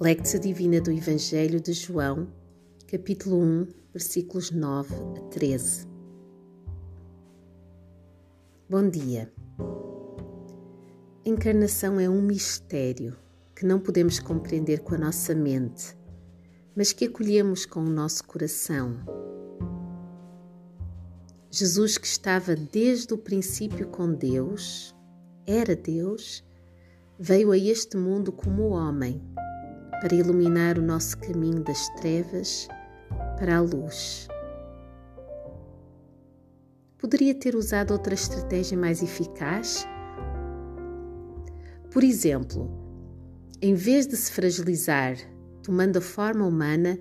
Lectio Divina do Evangelho de João, capítulo 1, versículos 9 a 13. Bom dia. A encarnação é um mistério que não podemos compreender com a nossa mente, mas que acolhemos com o nosso coração. Jesus, que estava desde o princípio com Deus, era Deus, veio a este mundo como homem para iluminar o nosso caminho das trevas para a luz. Poderia ter usado outra estratégia mais eficaz? Por exemplo, em vez de se fragilizar tomando a forma humana,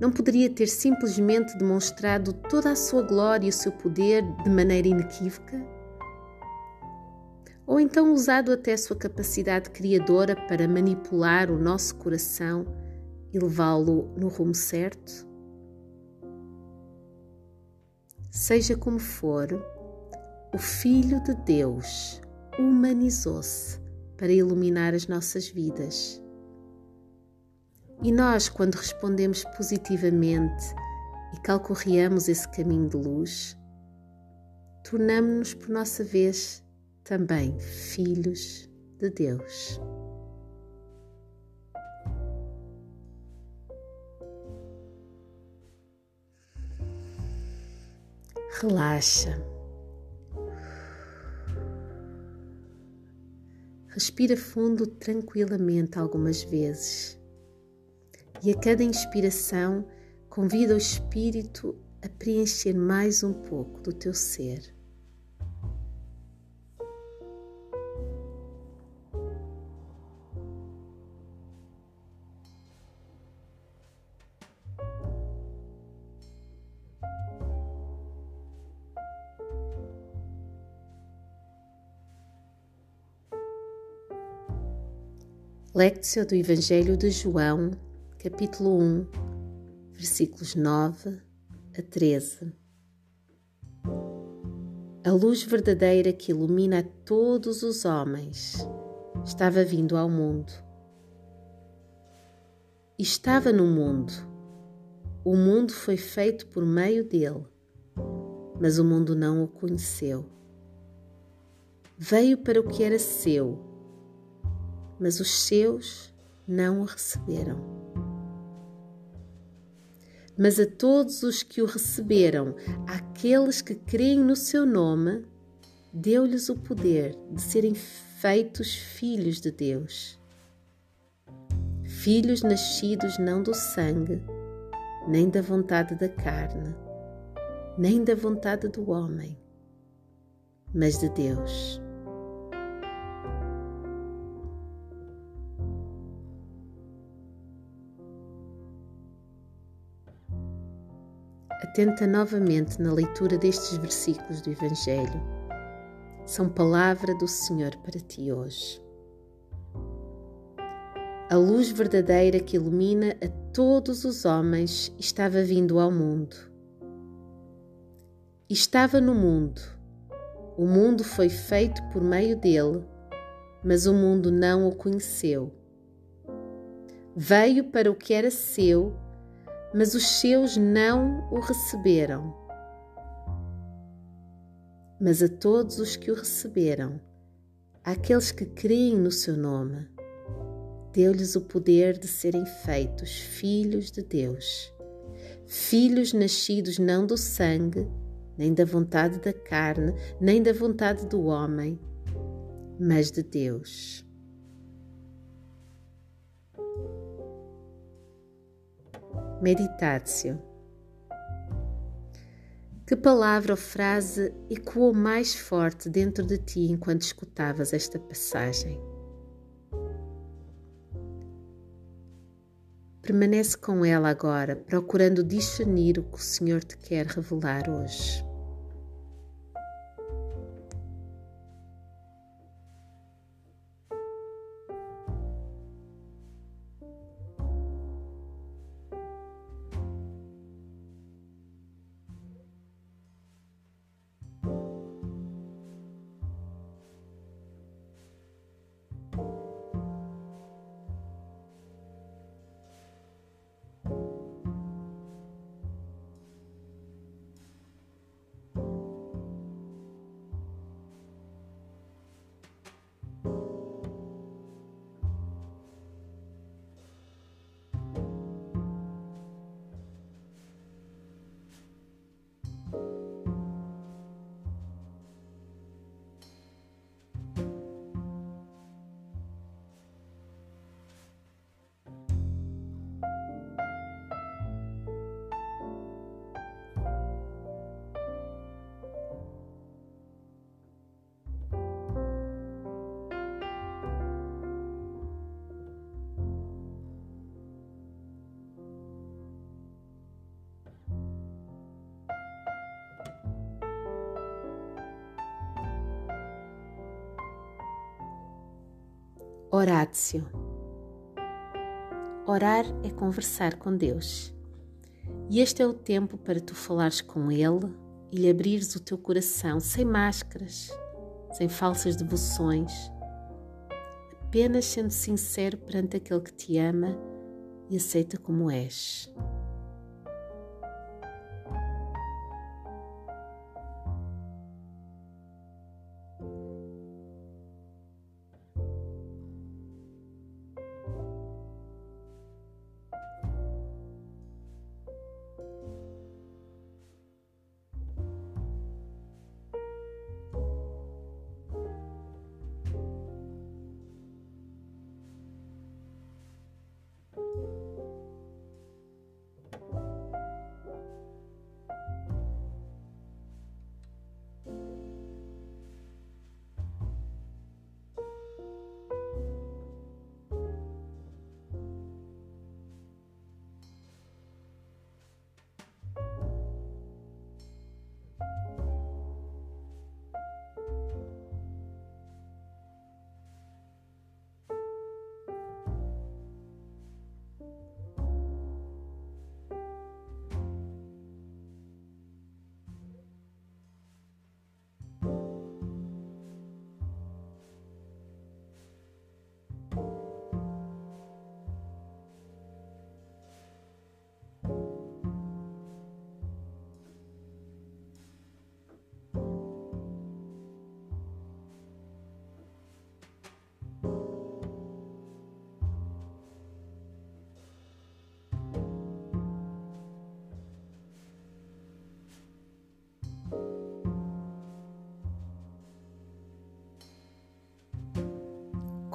não poderia ter simplesmente demonstrado toda a sua glória e o seu poder de maneira inequívoca? Ou então usado até a sua capacidade criadora para manipular o nosso coração e levá-lo no rumo certo? Seja como for, o Filho de Deus humanizou-se para iluminar as nossas vidas. E nós, quando respondemos positivamente e calcorreamos esse caminho de luz, tornamos-nos, por nossa vez, também filhos de Deus. Relaxa. Respira fundo tranquilamente algumas vezes. E a cada inspiração, convida o espírito a preencher mais um pouco do teu ser. Lectio do Evangelho de João, capítulo 1, versículos 9 a 13. A luz verdadeira que ilumina todos os homens estava vindo ao mundo. Estava no mundo. O mundo foi feito por meio dele, mas o mundo não o conheceu. Veio para o que era seu mas os seus não o receberam. Mas a todos os que o receberam, aqueles que creem no seu nome, deu-lhes o poder de serem feitos filhos de Deus. Filhos nascidos não do sangue, nem da vontade da carne, nem da vontade do homem, mas de Deus. Atenta novamente na leitura destes versículos do Evangelho. São palavra do Senhor para ti hoje. A luz verdadeira que ilumina a todos os homens estava vindo ao mundo. Estava no mundo. O mundo foi feito por meio dele, mas o mundo não o conheceu. Veio para o que era seu mas os seus não o receberam. Mas a todos os que o receberam, àqueles que creem no seu nome, deu-lhes o poder de serem feitos filhos de Deus, filhos nascidos não do sangue, nem da vontade da carne, nem da vontade do homem, mas de Deus. Meditatio. Que palavra ou frase ecoou mais forte dentro de ti enquanto escutavas esta passagem? Permanece com ela agora, procurando discernir o que o Senhor te quer revelar hoje. Horácio. Orar é conversar com Deus. E este é o tempo para tu falares com Ele e lhe abrires o teu coração sem máscaras, sem falsas devoções, apenas sendo sincero perante aquele que te ama e aceita como és.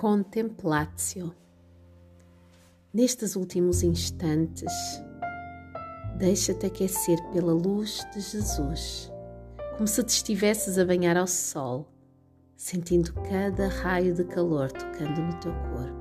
Contemplatio. Nestes últimos instantes, deixa-te aquecer pela luz de Jesus, como se te estivesses a banhar ao sol, sentindo cada raio de calor tocando no teu corpo.